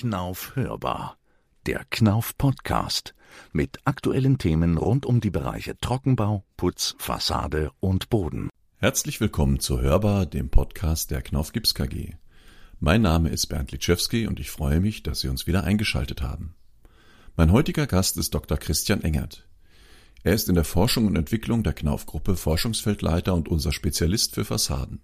Knauf hörbar. Der Knauf Podcast mit aktuellen Themen rund um die Bereiche Trockenbau, Putz, Fassade und Boden. Herzlich willkommen zu Hörbar, dem Podcast der Knauf Gips KG. Mein Name ist Bernd Litschewski und ich freue mich, dass Sie uns wieder eingeschaltet haben. Mein heutiger Gast ist Dr. Christian Engert. Er ist in der Forschung und Entwicklung der Knauf-Gruppe Forschungsfeldleiter und unser Spezialist für Fassaden.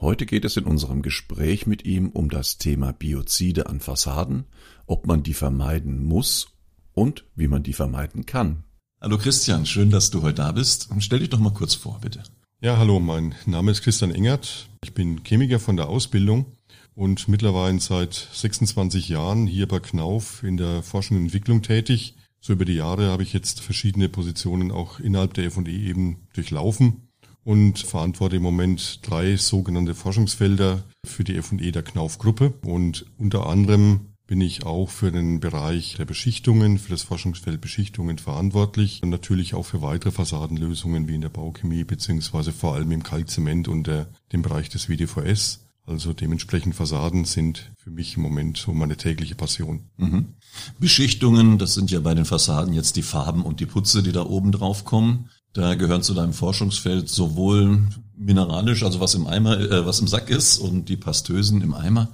Heute geht es in unserem Gespräch mit ihm um das Thema Biozide an Fassaden, ob man die vermeiden muss und wie man die vermeiden kann. Hallo Christian, schön, dass du heute da bist. Stell dich doch mal kurz vor, bitte. Ja, hallo, mein Name ist Christian Engert. Ich bin Chemiker von der Ausbildung und mittlerweile seit 26 Jahren hier bei Knauf in der Forschung und Entwicklung tätig. So über die Jahre habe ich jetzt verschiedene Positionen auch innerhalb der F&E eben durchlaufen und verantworte im Moment drei sogenannte Forschungsfelder für die F&E der Knauf-Gruppe. Und unter anderem bin ich auch für den Bereich der Beschichtungen, für das Forschungsfeld Beschichtungen verantwortlich und natürlich auch für weitere Fassadenlösungen wie in der Bauchemie beziehungsweise vor allem im Kalkzement und der, dem Bereich des WDVS. Also dementsprechend Fassaden sind für mich im Moment so meine tägliche Passion. Mhm. Beschichtungen, das sind ja bei den Fassaden jetzt die Farben und die Putze, die da oben drauf kommen. Da gehören zu deinem Forschungsfeld sowohl mineralisch, also was im Eimer, äh, was im Sack ist und die Pastösen im Eimer.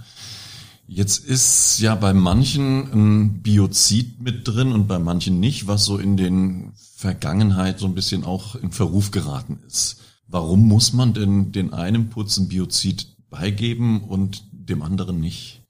Jetzt ist ja bei manchen ein Biozid mit drin und bei manchen nicht, was so in den Vergangenheit so ein bisschen auch in Verruf geraten ist. Warum muss man denn den einen Putz ein Biozid beigeben und dem anderen nicht?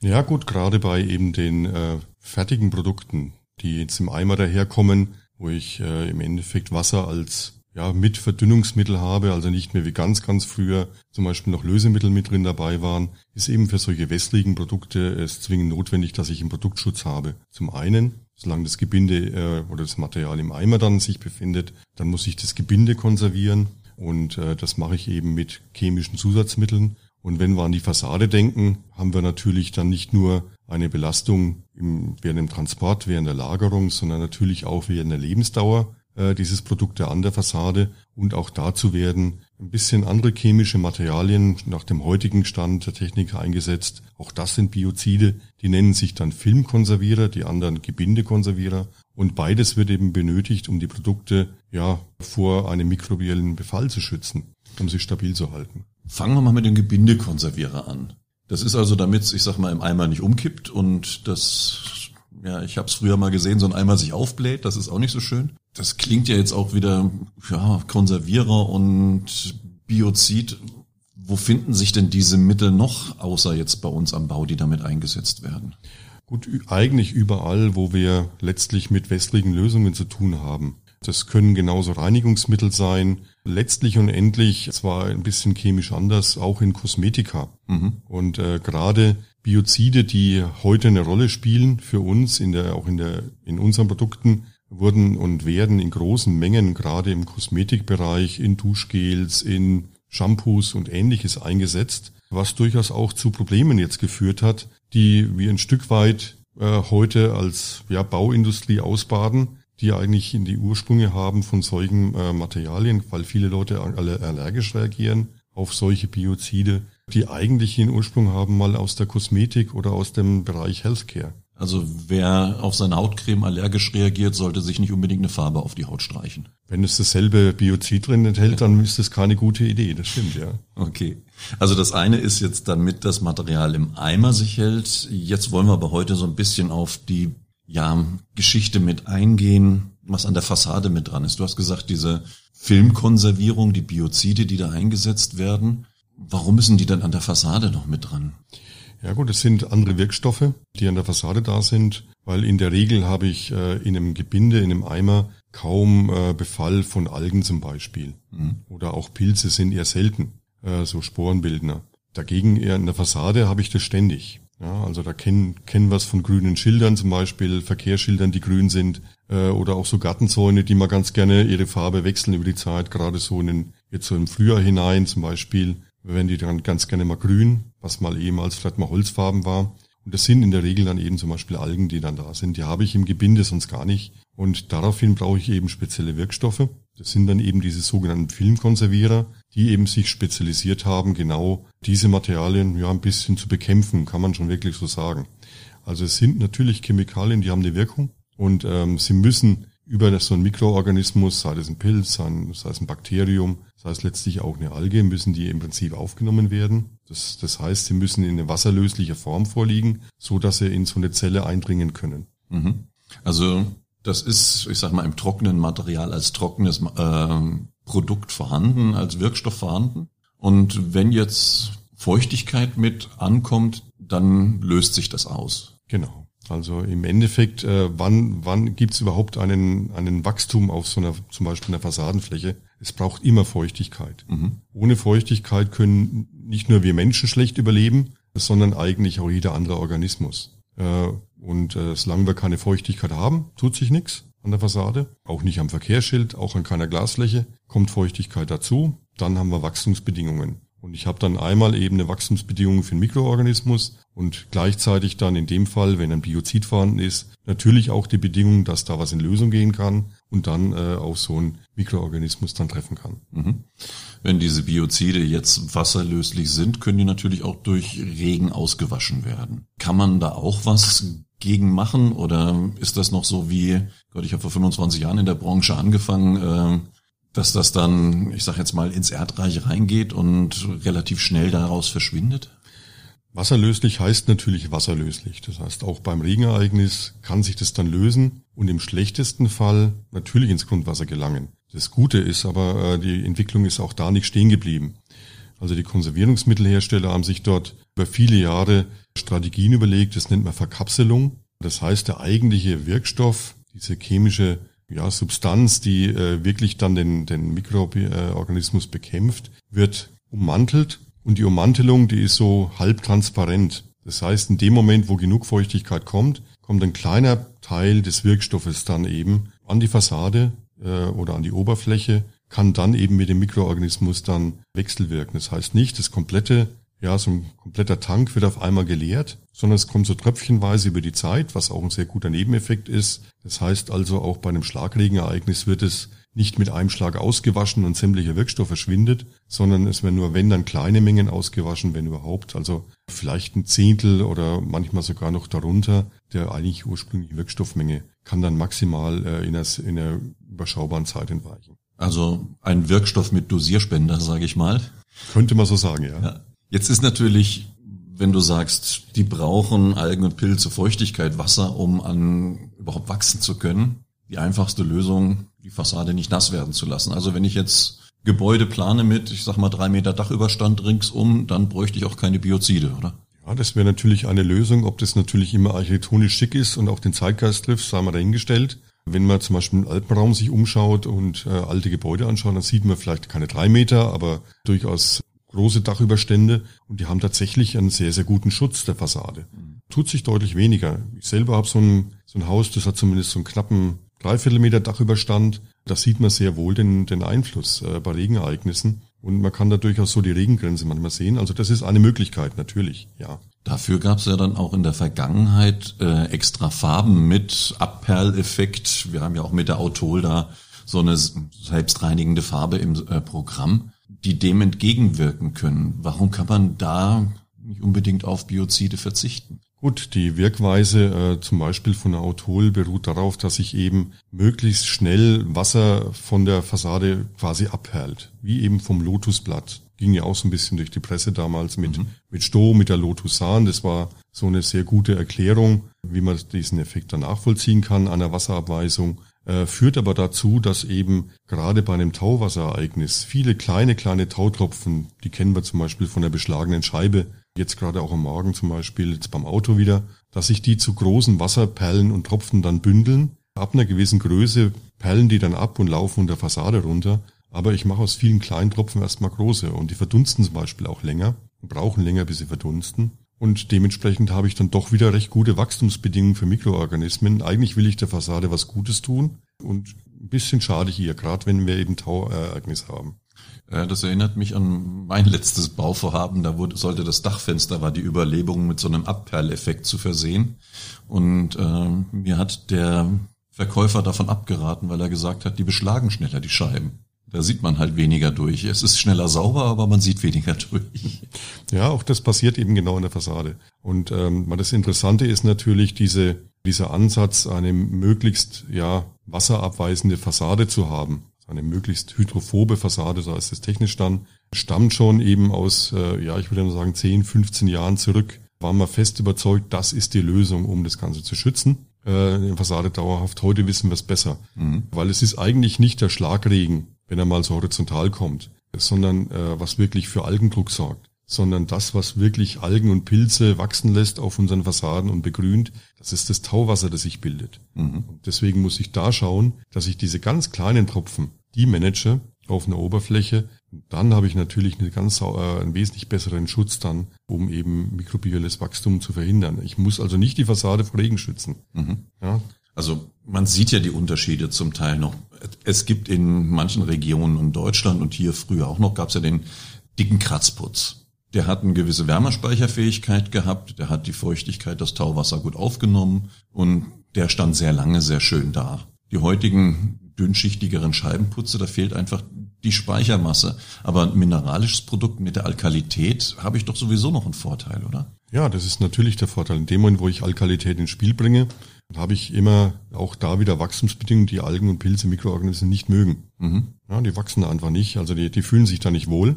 Ja gut, gerade bei eben den äh, fertigen Produkten, die jetzt im Eimer daherkommen, wo ich äh, im Endeffekt Wasser als ja, mit Verdünnungsmittel habe, also nicht mehr wie ganz, ganz früher zum Beispiel noch Lösemittel mit drin dabei waren, ist eben für solche wässrigen Produkte es zwingend notwendig, dass ich einen Produktschutz habe. Zum einen, solange das Gebinde äh, oder das Material im Eimer dann sich befindet, dann muss ich das Gebinde konservieren und äh, das mache ich eben mit chemischen Zusatzmitteln. Und wenn wir an die Fassade denken, haben wir natürlich dann nicht nur eine Belastung im, während dem Transport, während der Lagerung, sondern natürlich auch während der Lebensdauer äh, dieses Produkte an der Fassade. Und auch dazu werden ein bisschen andere chemische Materialien nach dem heutigen Stand der Technik eingesetzt. Auch das sind Biozide, die nennen sich dann Filmkonservierer, die anderen Gebindekonservierer. Und beides wird eben benötigt, um die Produkte ja vor einem mikrobiellen Befall zu schützen, um sie stabil zu halten. Fangen wir mal mit dem Gebindekonservierer an. Das ist also, damit ich sag mal, im Eimer nicht umkippt und das, ja, ich habe es früher mal gesehen, so ein Eimer sich aufbläht, das ist auch nicht so schön. Das klingt ja jetzt auch wieder, ja, Konservierer und Biozid. Wo finden sich denn diese Mittel noch, außer jetzt bei uns am Bau, die damit eingesetzt werden? Gut, eigentlich überall, wo wir letztlich mit wässrigen Lösungen zu tun haben. Das können genauso Reinigungsmittel sein. Letztlich und endlich, zwar ein bisschen chemisch anders, auch in Kosmetika. Mhm. Und äh, gerade Biozide, die heute eine Rolle spielen für uns, in der, auch in, der, in unseren Produkten, wurden und werden in großen Mengen gerade im Kosmetikbereich, in Duschgels, in Shampoos und ähnliches eingesetzt, was durchaus auch zu Problemen jetzt geführt hat, die wir ein Stück weit äh, heute als ja, Bauindustrie ausbaden die eigentlich in die Ursprünge haben von solchen äh, Materialien, weil viele Leute alle allergisch reagieren auf solche Biozide, die eigentlich ihren Ursprung haben mal aus der Kosmetik oder aus dem Bereich Healthcare. Also wer auf seine Hautcreme allergisch reagiert, sollte sich nicht unbedingt eine Farbe auf die Haut streichen. Wenn es dasselbe Biozid drin enthält, dann ist das keine gute Idee, das stimmt, ja. Okay. Also das eine ist jetzt, damit das Material im Eimer sich hält. Jetzt wollen wir aber heute so ein bisschen auf die ja, Geschichte mit eingehen, was an der Fassade mit dran ist. Du hast gesagt, diese Filmkonservierung, die Biozide, die da eingesetzt werden. Warum müssen die dann an der Fassade noch mit dran? Ja gut, es sind andere Wirkstoffe, die an der Fassade da sind, weil in der Regel habe ich äh, in einem Gebinde, in einem Eimer kaum äh, Befall von Algen zum Beispiel. Mhm. Oder auch Pilze sind eher selten, äh, so Sporenbildner. Dagegen eher in der Fassade habe ich das ständig. Ja, also da kennen, kennen was von grünen Schildern, zum Beispiel Verkehrsschildern, die grün sind, äh, oder auch so Gartenzäune, die mal ganz gerne ihre Farbe wechseln über die Zeit, gerade so in den, jetzt so im Frühjahr hinein zum Beispiel, werden die dann ganz gerne mal grün, was mal ehemals vielleicht mal Holzfarben war. Und das sind in der Regel dann eben zum Beispiel Algen, die dann da sind. Die habe ich im Gebinde sonst gar nicht. Und daraufhin brauche ich eben spezielle Wirkstoffe. Das sind dann eben diese sogenannten Filmkonservierer, die eben sich spezialisiert haben, genau diese Materialien ja ein bisschen zu bekämpfen, kann man schon wirklich so sagen. Also es sind natürlich Chemikalien, die haben eine Wirkung und ähm, sie müssen über so einen Mikroorganismus, sei es ein Pilz, sei es ein Bakterium, sei es letztlich auch eine Alge, müssen die im Prinzip aufgenommen werden. Das, das heißt, sie müssen in eine wasserlösliche Form vorliegen, so dass sie in so eine Zelle eindringen können. Mhm. Also das ist, ich sag mal, im trockenen Material als trockenes äh, Produkt vorhanden, als Wirkstoff vorhanden. Und wenn jetzt Feuchtigkeit mit ankommt, dann löst sich das aus. Genau. Also im Endeffekt, äh, wann, wann gibt es überhaupt einen, einen Wachstum auf so einer, zum Beispiel einer Fassadenfläche? Es braucht immer Feuchtigkeit. Mhm. Ohne Feuchtigkeit können nicht nur wir Menschen schlecht überleben, sondern eigentlich auch jeder andere Organismus. Äh, und äh, solange wir keine Feuchtigkeit haben, tut sich nichts an der Fassade, auch nicht am Verkehrsschild, auch an keiner Glasfläche, kommt Feuchtigkeit dazu, dann haben wir Wachstumsbedingungen. Und ich habe dann einmal eben eine Wachstumsbedingung für einen Mikroorganismus und gleichzeitig dann in dem Fall, wenn ein Biozid vorhanden ist, natürlich auch die Bedingung, dass da was in Lösung gehen kann und dann äh, auch so ein Mikroorganismus dann treffen kann. Mhm. Wenn diese Biozide jetzt wasserlöslich sind, können die natürlich auch durch Regen ausgewaschen werden. Kann man da auch was gegen machen oder ist das noch so wie, Gott, ich habe vor 25 Jahren in der Branche angefangen, äh, dass das dann, ich sag jetzt mal, ins Erdreich reingeht und relativ schnell daraus verschwindet? Wasserlöslich heißt natürlich wasserlöslich. Das heißt, auch beim Regenereignis kann sich das dann lösen und im schlechtesten Fall natürlich ins Grundwasser gelangen. Das Gute ist aber, äh, die Entwicklung ist auch da nicht stehen geblieben. Also die Konservierungsmittelhersteller haben sich dort über viele Jahre Strategien überlegt, das nennt man Verkapselung. Das heißt, der eigentliche Wirkstoff, diese chemische ja, Substanz, die äh, wirklich dann den, den Mikroorganismus bekämpft, wird ummantelt und die Ummantelung, die ist so halbtransparent. Das heißt, in dem Moment, wo genug Feuchtigkeit kommt, kommt ein kleiner Teil des Wirkstoffes dann eben an die Fassade äh, oder an die Oberfläche, kann dann eben mit dem Mikroorganismus dann wechselwirken. Das heißt nicht, das komplette ja, so ein kompletter Tank wird auf einmal geleert, sondern es kommt so tröpfchenweise über die Zeit, was auch ein sehr guter Nebeneffekt ist. Das heißt also, auch bei einem Schlagregenereignis wird es nicht mit einem Schlag ausgewaschen und sämtlicher Wirkstoff verschwindet, sondern es werden nur wenn dann kleine Mengen ausgewaschen, wenn überhaupt. Also vielleicht ein Zehntel oder manchmal sogar noch darunter der eigentlich ursprünglichen Wirkstoffmenge kann dann maximal äh, in, einer, in einer überschaubaren Zeit entweichen. Also ein Wirkstoff mit Dosierspender, sage ich mal. Könnte man so sagen, ja. ja. Jetzt ist natürlich, wenn du sagst, die brauchen Algen und Pilze Feuchtigkeit, Wasser, um an überhaupt wachsen zu können, die einfachste Lösung, die Fassade nicht nass werden zu lassen. Also wenn ich jetzt Gebäude plane mit, ich sag mal, drei Meter Dachüberstand ringsum, dann bräuchte ich auch keine Biozide, oder? Ja, das wäre natürlich eine Lösung. Ob das natürlich immer architektonisch schick ist und auch den Zeitgeist trifft, sei mal dahingestellt. Wenn man zum Beispiel im Alpenraum sich umschaut und äh, alte Gebäude anschaut, dann sieht man vielleicht keine drei Meter, aber durchaus große Dachüberstände und die haben tatsächlich einen sehr, sehr guten Schutz der Fassade. Tut sich deutlich weniger. Ich selber habe so ein, so ein Haus, das hat zumindest so einen knappen Dreiviertelmeter Dachüberstand. Da sieht man sehr wohl den, den Einfluss äh, bei Regenereignissen. Und man kann da durchaus so die Regengrenze manchmal sehen. Also das ist eine Möglichkeit, natürlich, ja. Dafür gab es ja dann auch in der Vergangenheit äh, extra Farben mit Abperleffekt. Wir haben ja auch mit der Autol da so eine selbstreinigende Farbe im äh, Programm die dem entgegenwirken können. Warum kann man da nicht unbedingt auf Biozide verzichten? Gut, die Wirkweise äh, zum Beispiel von der Autol beruht darauf, dass sich eben möglichst schnell Wasser von der Fassade quasi abperlt, wie eben vom Lotusblatt. Ging ja auch so ein bisschen durch die Presse damals mit, mhm. mit Stoh, mit der Lotusan. Das war so eine sehr gute Erklärung, wie man diesen Effekt dann nachvollziehen kann an der Wasserabweisung äh, führt aber dazu, dass eben gerade bei einem Tauwasserereignis viele kleine, kleine Tautropfen, die kennen wir zum Beispiel von der beschlagenen Scheibe, jetzt gerade auch am Morgen zum Beispiel, jetzt beim Auto wieder, dass sich die zu großen Wasserperlen und Tropfen dann bündeln. Ab einer gewissen Größe perlen die dann ab und laufen unter Fassade runter. Aber ich mache aus vielen kleinen Tropfen erstmal große und die verdunsten zum Beispiel auch länger und brauchen länger, bis sie verdunsten. Und dementsprechend habe ich dann doch wieder recht gute Wachstumsbedingungen für Mikroorganismen. Eigentlich will ich der Fassade was Gutes tun und ein bisschen schade ich ihr, gerade wenn wir eben Tauereignis haben. Das erinnert mich an mein letztes Bauvorhaben. Da wurde, sollte das Dachfenster, war die Überlebung mit so einem Abperleffekt zu versehen. Und äh, mir hat der Verkäufer davon abgeraten, weil er gesagt hat, die beschlagen schneller die Scheiben. Da sieht man halt weniger durch. Es ist schneller sauber, aber man sieht weniger durch. Ja, auch das passiert eben genau in der Fassade. Und ähm, das Interessante ist natürlich diese, dieser Ansatz, eine möglichst ja wasserabweisende Fassade zu haben. Eine möglichst hydrophobe Fassade, so heißt es technisch dann, stammt schon eben aus, äh, ja, ich würde nur sagen, 10, 15 Jahren zurück. Waren wir fest überzeugt, das ist die Lösung, um das Ganze zu schützen. Äh, eine Fassade dauerhaft. Heute wissen wir es besser. Mhm. Weil es ist eigentlich nicht der Schlagregen, wenn er mal so horizontal kommt, sondern äh, was wirklich für Algendruck sorgt sondern das, was wirklich Algen und Pilze wachsen lässt auf unseren Fassaden und begrünt, das ist das Tauwasser, das sich bildet. Mhm. deswegen muss ich da schauen, dass ich diese ganz kleinen Tropfen, die manage auf einer Oberfläche, dann habe ich natürlich eine ganz, äh, einen wesentlich besseren Schutz dann, um eben mikrobielles Wachstum zu verhindern. Ich muss also nicht die Fassade vor Regen schützen. Mhm. Ja. Also man sieht ja die Unterschiede zum Teil noch. Es gibt in manchen Regionen in Deutschland und hier früher auch noch, gab es ja den dicken Kratzputz. Der hat eine gewisse Wärmespeicherfähigkeit gehabt, der hat die Feuchtigkeit, das Tauwasser gut aufgenommen und der stand sehr lange sehr schön da. Die heutigen dünnschichtigeren Scheibenputze, da fehlt einfach die Speichermasse. Aber ein mineralisches Produkt mit der Alkalität habe ich doch sowieso noch einen Vorteil, oder? Ja, das ist natürlich der Vorteil. In dem Moment, wo ich Alkalität ins Spiel bringe, habe ich immer auch da wieder Wachstumsbedingungen, die Algen und Pilze, Mikroorganismen nicht mögen. Mhm. Ja, die wachsen einfach nicht, also die, die fühlen sich da nicht wohl.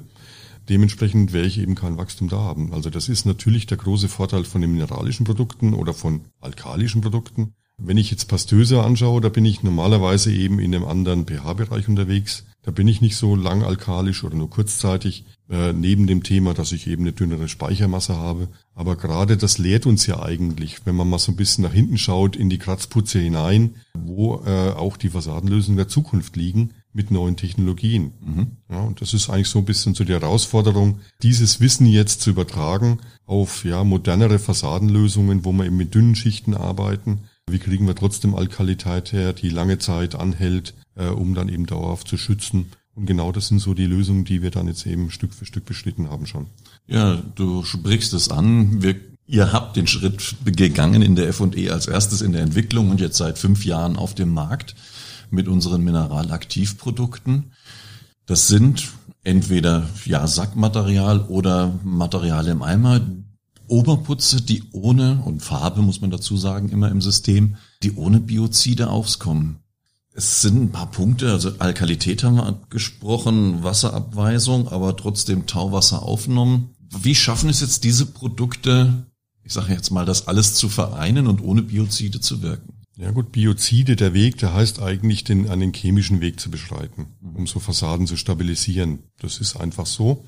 Dementsprechend werde ich eben kein Wachstum da haben. Also das ist natürlich der große Vorteil von den mineralischen Produkten oder von alkalischen Produkten. Wenn ich jetzt Pastöse anschaue, da bin ich normalerweise eben in einem anderen pH-Bereich unterwegs. Da bin ich nicht so lang alkalisch oder nur kurzzeitig, äh, neben dem Thema, dass ich eben eine dünnere Speichermasse habe. Aber gerade das lehrt uns ja eigentlich, wenn man mal so ein bisschen nach hinten schaut, in die Kratzputze hinein, wo äh, auch die Fassadenlösungen der Zukunft liegen mit neuen Technologien. Mhm. Ja, und das ist eigentlich so ein bisschen so die Herausforderung, dieses Wissen jetzt zu übertragen auf ja modernere Fassadenlösungen, wo wir eben mit dünnen Schichten arbeiten. Wie kriegen wir trotzdem Alkalität her, die lange Zeit anhält, äh, um dann eben dauerhaft zu schützen? Und genau das sind so die Lösungen, die wir dann jetzt eben Stück für Stück beschritten haben schon. Ja, du sprichst es an. Wir Ihr habt den Schritt gegangen in der F&E als erstes in der Entwicklung und jetzt seit fünf Jahren auf dem Markt mit unseren Mineralaktivprodukten. Das sind entweder ja Sackmaterial oder Material im Eimer, Oberputze, die ohne, und Farbe muss man dazu sagen, immer im System, die ohne Biozide auskommen. Es sind ein paar Punkte, also Alkalität haben wir gesprochen, Wasserabweisung, aber trotzdem Tauwasser aufgenommen. Wie schaffen es jetzt diese Produkte, ich sage jetzt mal, das alles zu vereinen und ohne Biozide zu wirken? Ja gut, Biozide, der Weg, der heißt eigentlich, den, an den chemischen Weg zu beschreiten, um so Fassaden zu stabilisieren. Das ist einfach so.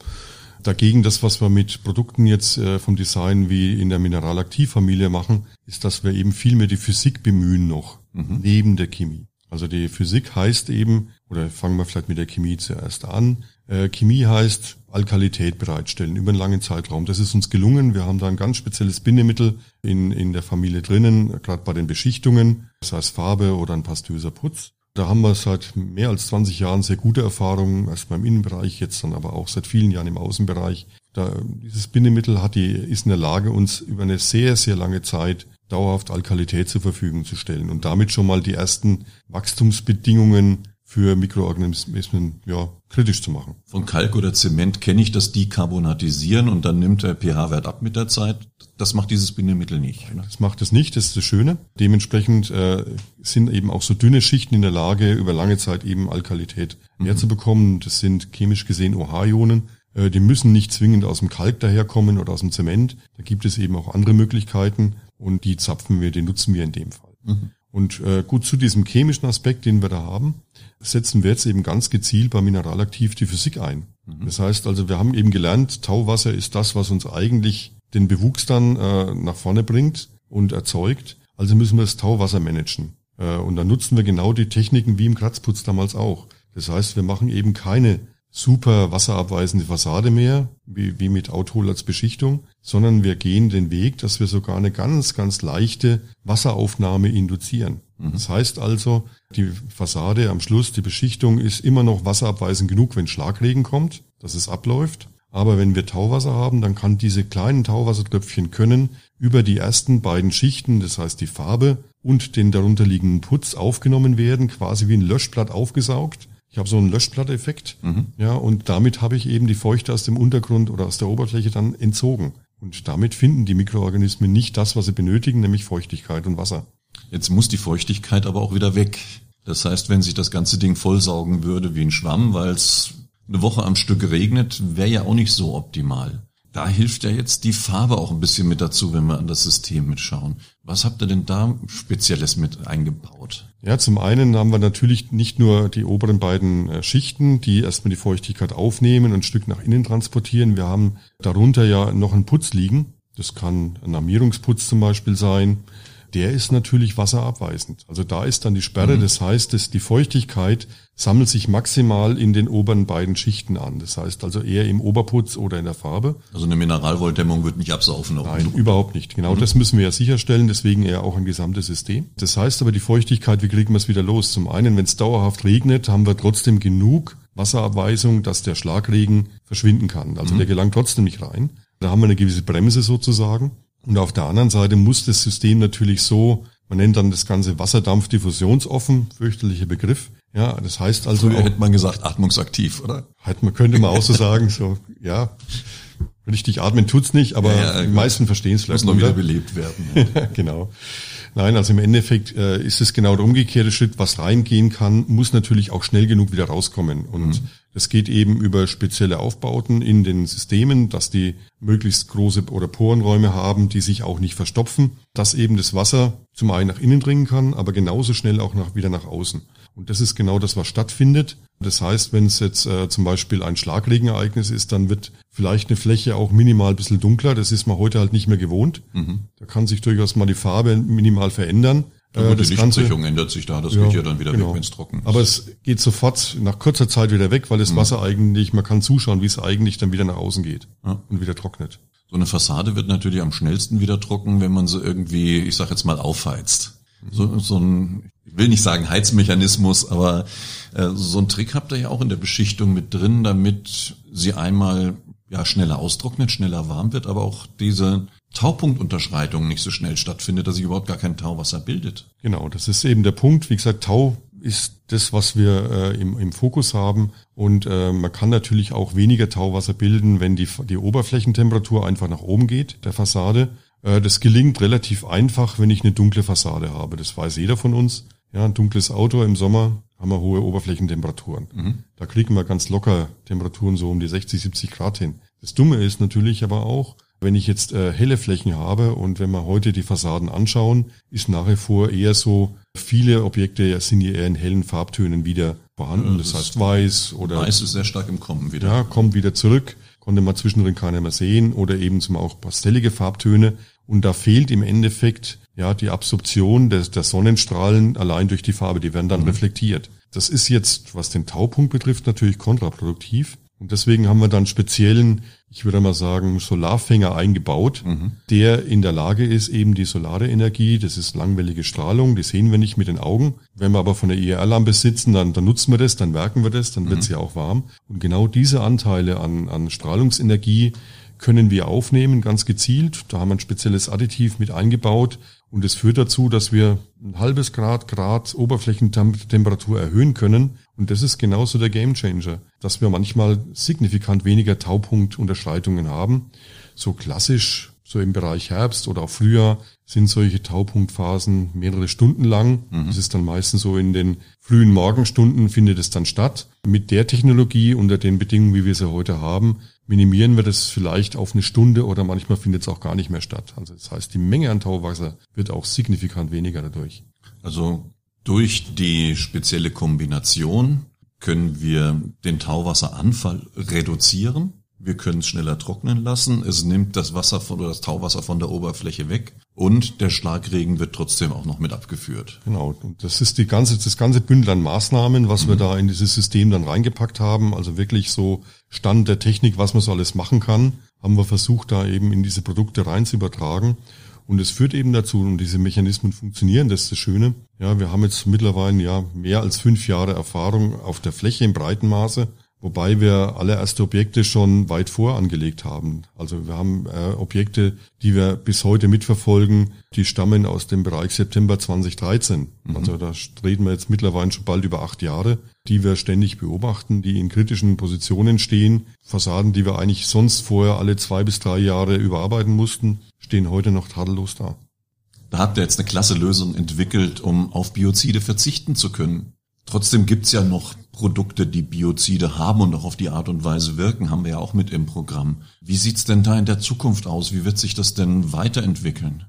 Dagegen das, was wir mit Produkten jetzt äh, vom Design wie in der Mineralaktivfamilie machen, ist, dass wir eben viel mehr die Physik bemühen noch, mhm. neben der Chemie. Also die Physik heißt eben, oder fangen wir vielleicht mit der Chemie zuerst an, äh, Chemie heißt Alkalität bereitstellen über einen langen Zeitraum. Das ist uns gelungen. Wir haben da ein ganz spezielles Bindemittel in, in der Familie drinnen, gerade bei den Beschichtungen, sei es Farbe oder ein pastöser Putz. Da haben wir seit mehr als 20 Jahren sehr gute Erfahrungen, erst beim Innenbereich, jetzt dann aber auch seit vielen Jahren im Außenbereich. Da, dieses Bindemittel hat die, ist in der Lage, uns über eine sehr, sehr lange Zeit dauerhaft Alkalität zur Verfügung zu stellen und damit schon mal die ersten Wachstumsbedingungen für Mikroorganismen ja, kritisch zu machen. Von Kalk oder Zement kenne ich das Dekarbonatisieren und dann nimmt der pH-Wert ab mit der Zeit. Das macht dieses Bindemittel nicht. Ne? Das macht es nicht, das ist das Schöne. Dementsprechend äh, sind eben auch so dünne Schichten in der Lage, über lange Zeit eben Alkalität mhm. herzubekommen. Das sind chemisch gesehen OH-Ionen. Äh, die müssen nicht zwingend aus dem Kalk daherkommen oder aus dem Zement. Da gibt es eben auch andere Möglichkeiten und die zapfen wir, die nutzen wir in dem Fall. Mhm. Und äh, gut zu diesem chemischen Aspekt, den wir da haben, setzen wir jetzt eben ganz gezielt bei Mineralaktiv die Physik ein. Mhm. Das heißt also, wir haben eben gelernt, Tauwasser ist das, was uns eigentlich den Bewuchs dann äh, nach vorne bringt und erzeugt. Also müssen wir das Tauwasser managen. Äh, und dann nutzen wir genau die Techniken wie im Kratzputz damals auch. Das heißt, wir machen eben keine super wasserabweisende Fassade mehr, wie, wie mit Authol als Beschichtung, sondern wir gehen den Weg, dass wir sogar eine ganz, ganz leichte Wasseraufnahme induzieren. Mhm. Das heißt also, die Fassade am Schluss, die Beschichtung ist immer noch wasserabweisend genug, wenn Schlagregen kommt, dass es abläuft. Aber wenn wir Tauwasser haben, dann kann diese kleinen Tauwassertröpfchen können über die ersten beiden Schichten, das heißt die Farbe und den darunterliegenden Putz aufgenommen werden, quasi wie ein Löschblatt aufgesaugt Ich habe so einen Löschplatteffekt, mhm. ja, und damit habe ich eben die Feuchte aus dem Untergrund oder aus der Oberfläche dann entzogen. Und damit finden die Mikroorganismen nicht das, was sie benötigen, nämlich Feuchtigkeit und Wasser. Jetzt muss die Feuchtigkeit aber auch wieder weg. Das heißt, wenn sich das ganze Ding vollsaugen würde wie ein Schwamm, weil es eine Woche am Stück regnet, wäre ja auch nicht so optimal. Da hilft ja jetzt die Farbe auch ein bisschen mit dazu, wenn wir an das System mitschauen. Was habt ihr denn da Spezielles mit eingebaut? Ja, zum einen haben wir natürlich nicht nur die oberen beiden äh, Schichten, die erstmal die Feuchtigkeit aufnehmen und ein Stück nach innen transportieren. Wir haben darunter ja noch einen Putz liegen. Das kann ein Armierungsputz zum Beispiel sein der ist natürlich wasserabweisend. Also da ist dann die Sperre, mhm. das heißt, dass die Feuchtigkeit sammelt sich maximal in den oberen beiden Schichten an. Das heißt also eher im Oberputz oder in der Farbe. Also eine Mineralwolldämmung wird nicht absaufen. Nein, überhaupt nicht. Genau mhm. das müssen wir ja sicherstellen, deswegen eher auch ein gesamtes System. Das heißt aber die Feuchtigkeit, wie kriegen wir es wieder los? Zum einen, wenn es dauerhaft regnet, haben wir trotzdem genug Wasserabweisung, dass der Schlagregen verschwinden kann. Also mhm. der gelangt trotzdem nicht rein. Da haben wir eine gewisse Bremse sozusagen. Und auf der anderen Seite muss das System natürlich so, man nennt dann das ganze Wasserdampfdiffusionsoffen, fürchterlicher Begriff. Ja, das heißt also. Früher hätte man gesagt, atmungsaktiv, oder? Halt, man könnte mal auch so sagen, so, ja, richtig atmen tut's nicht, aber ja, ja, die meisten verstehen es vielleicht. Muss noch wieder belebt werden. Ja. genau. Nein, also im Endeffekt äh, ist es genau der umgekehrte Schritt. Was reingehen kann, muss natürlich auch schnell genug wieder rauskommen. Und mhm. Das geht eben über spezielle Aufbauten in den Systemen, dass die möglichst große oder Porenräume haben, die sich auch nicht verstopfen, dass eben das Wasser zum einen nach innen dringen kann, aber genauso schnell auch nach, wieder nach außen. Und das ist genau das, was stattfindet. Das heißt, wenn es jetzt äh, zum Beispiel ein Schlagregenereignis ist, dann wird vielleicht eine Fläche auch minimal ein bisschen dunkler. Das ist man heute halt nicht mehr gewohnt. Mhm. Da kann sich durchaus mal die Farbe minimal verändern. Ja, gut, äh, die Lichtbrechung ändert sich da, das ja, geht ja dann wieder genau. weg, wenn es trocken ist. Aber es geht sofort nach kurzer Zeit wieder weg, weil das mhm. Wasser eigentlich, man kann zuschauen, wie es eigentlich dann wieder nach außen geht ja. und wieder trocknet. So eine Fassade wird natürlich am schnellsten wieder trocken, wenn man sie irgendwie, ich sag jetzt mal, aufheizt. So, so ein, ich will nicht sagen Heizmechanismus, aber äh, so ein Trick habt ihr ja auch in der Beschichtung mit drin, damit sie einmal ja schneller austrocknet, schneller warm wird, aber auch diese Taupunktunterschreitung nicht so schnell stattfindet, dass sich überhaupt gar kein Tauwasser bildet. Genau, das ist eben der Punkt. Wie gesagt, Tau ist das, was wir äh, im, im Fokus haben. Und äh, man kann natürlich auch weniger Tauwasser bilden, wenn die, die Oberflächentemperatur einfach nach oben geht, der Fassade. Äh, das gelingt relativ einfach, wenn ich eine dunkle Fassade habe. Das weiß jeder von uns. Ja, ein dunkles Auto im Sommer haben wir hohe Oberflächentemperaturen. Mhm. Da kriegen wir ganz locker Temperaturen so um die 60, 70 Grad hin. Das Dumme ist natürlich aber auch, wenn ich jetzt äh, helle Flächen habe und wenn wir heute die Fassaden anschauen, ist nach wie vor eher so, viele Objekte sind hier eher in hellen Farbtönen wieder vorhanden. Ja, das, das, heißt weiß oder... Weiß ist sehr stark im Kommen wieder. Ja, kommt wieder zurück. Konnte man zwischendrin keiner mehr sehen oder eben zum auch pastellige Farbtöne. Und da fehlt im Endeffekt ja die Absorption des, der Sonnenstrahlen allein durch die Farbe. Die werden dann mhm. reflektiert. Das ist jetzt, was den Taupunkt betrifft, natürlich kontraproduktiv. Und deswegen haben wir dann speziellen, ich würde mal sagen, Solarfänger eingebaut, mhm. der in der Lage ist, eben die solare Energie, das ist langwellige Strahlung, die sehen wir nicht mit den Augen. Wenn wir aber von der IR-Lampe sitzen, dann, dann nutzen wir das, dann werken wir das, dann mhm. wird sie auch warm. Und genau diese Anteile an, an Strahlungsenergie können wir aufnehmen, ganz gezielt. Da haben wir ein spezielles Additiv mit eingebaut. Und es führt dazu, dass wir ein halbes Grad, Grad Oberflächentemperatur erhöhen können. Und das ist genauso der Gamechanger, dass wir manchmal signifikant weniger Taupunktunterschreitungen haben. So klassisch, so im Bereich Herbst oder auch Frühjahr sind solche Taupunktphasen mehrere Stunden lang. Mhm. Das ist dann meistens so in den frühen Morgenstunden findet es dann statt. Mit der Technologie unter den Bedingungen, wie wir sie heute haben, minimieren wir das vielleicht auf eine Stunde oder manchmal findet es auch gar nicht mehr statt. Also das heißt, die Menge an Tauwasser wird auch signifikant weniger dadurch. Also durch die spezielle Kombination können wir den Tauwasseranfall reduzieren. Wir können es schneller trocknen lassen. Es nimmt das Wasser von, oder das Tauwasser von der Oberfläche weg. Und der Schlagregen wird trotzdem auch noch mit abgeführt. Genau. Und das ist die ganze, das ganze Bündel an Maßnahmen, was mhm. wir da in dieses System dann reingepackt haben. Also wirklich so Stand der Technik, was man so alles machen kann, haben wir versucht, da eben in diese Produkte rein zu übertragen. Und es führt eben dazu, und diese Mechanismen funktionieren, das ist das Schöne. Ja, wir haben jetzt mittlerweile ja mehr als fünf Jahre Erfahrung auf der Fläche im breiten Maße. Wobei wir allererste Objekte schon weit vorangelegt haben. Also wir haben äh, Objekte, die wir bis heute mitverfolgen, die stammen aus dem Bereich September 2013. Mhm. Also da reden wir jetzt mittlerweile schon bald über acht Jahre, die wir ständig beobachten, die in kritischen Positionen stehen. Fassaden, die wir eigentlich sonst vorher alle zwei bis drei Jahre überarbeiten mussten, stehen heute noch tadellos da. Da habt ihr jetzt eine klasse Lösung entwickelt, um auf Biozide verzichten zu können. Trotzdem gibt's ja noch Produkte, die Biozide haben und auch auf die Art und Weise wirken, haben wir ja auch mit im Programm. Wie sieht's denn da in der Zukunft aus? Wie wird sich das denn weiterentwickeln?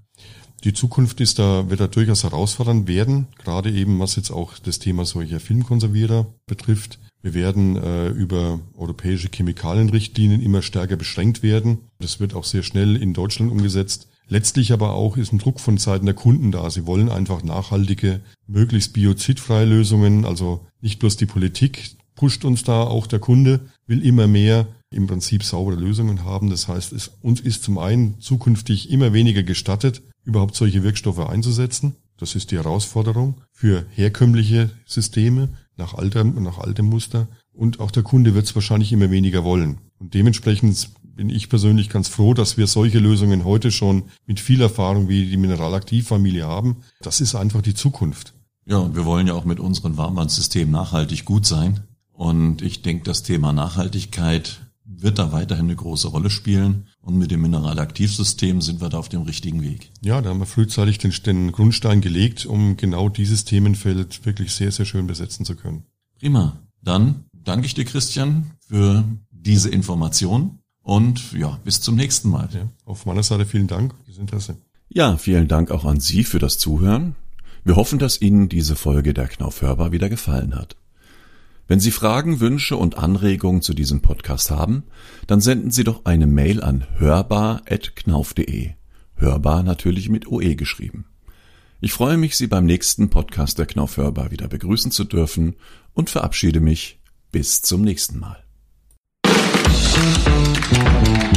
Die Zukunft ist da, wird da durchaus herausfordernd werden, gerade eben was jetzt auch das Thema solcher Filmkonservierer betrifft. Wir werden äh, über europäische Chemikalienrichtlinien immer stärker beschränkt werden. Das wird auch sehr schnell in Deutschland umgesetzt. Letztlich aber auch ist ein Druck von Seiten der Kunden da. Sie wollen einfach nachhaltige, möglichst biozidfreie Lösungen. Also nicht bloß die Politik pusht uns da, auch der Kunde will immer mehr im Prinzip saubere Lösungen haben. Das heißt, es, uns ist zum einen zukünftig immer weniger gestattet, überhaupt solche Wirkstoffe einzusetzen. Das ist die Herausforderung für herkömmliche Systeme nach altem, nach altem Muster. Und auch der Kunde wird es wahrscheinlich immer weniger wollen. Und dementsprechend bin ich persönlich ganz froh, dass wir solche Lösungen heute schon mit viel Erfahrung wie die Mineralaktivfamilie haben. Das ist einfach die Zukunft. Ja, und wir wollen ja auch mit unserem Warmbandsystem nachhaltig gut sein. Und ich denke, das Thema Nachhaltigkeit wird da weiterhin eine große Rolle spielen. Und mit dem Mineralaktivsystem sind wir da auf dem richtigen Weg. Ja, da haben wir frühzeitig den, den Grundstein gelegt, um genau dieses Themenfeld wirklich sehr, sehr schön besetzen zu können. Prima. Dann danke ich dir, Christian, für diese Information. Und ja, bis zum nächsten Mal. Ja, auf meiner Seite vielen Dank fürs Interesse. Ja, vielen Dank auch an Sie für das Zuhören. Wir hoffen, dass Ihnen diese Folge der Knauf hörbar wieder gefallen hat. Wenn Sie Fragen, Wünsche und Anregungen zu diesem Podcast haben, dann senden Sie doch eine Mail an hörbar.knauf.de. Hörbar natürlich mit OE geschrieben. Ich freue mich, Sie beim nächsten Podcast der Knauf hörbar wieder begrüßen zu dürfen und verabschiede mich bis zum nächsten Mal. Thank you.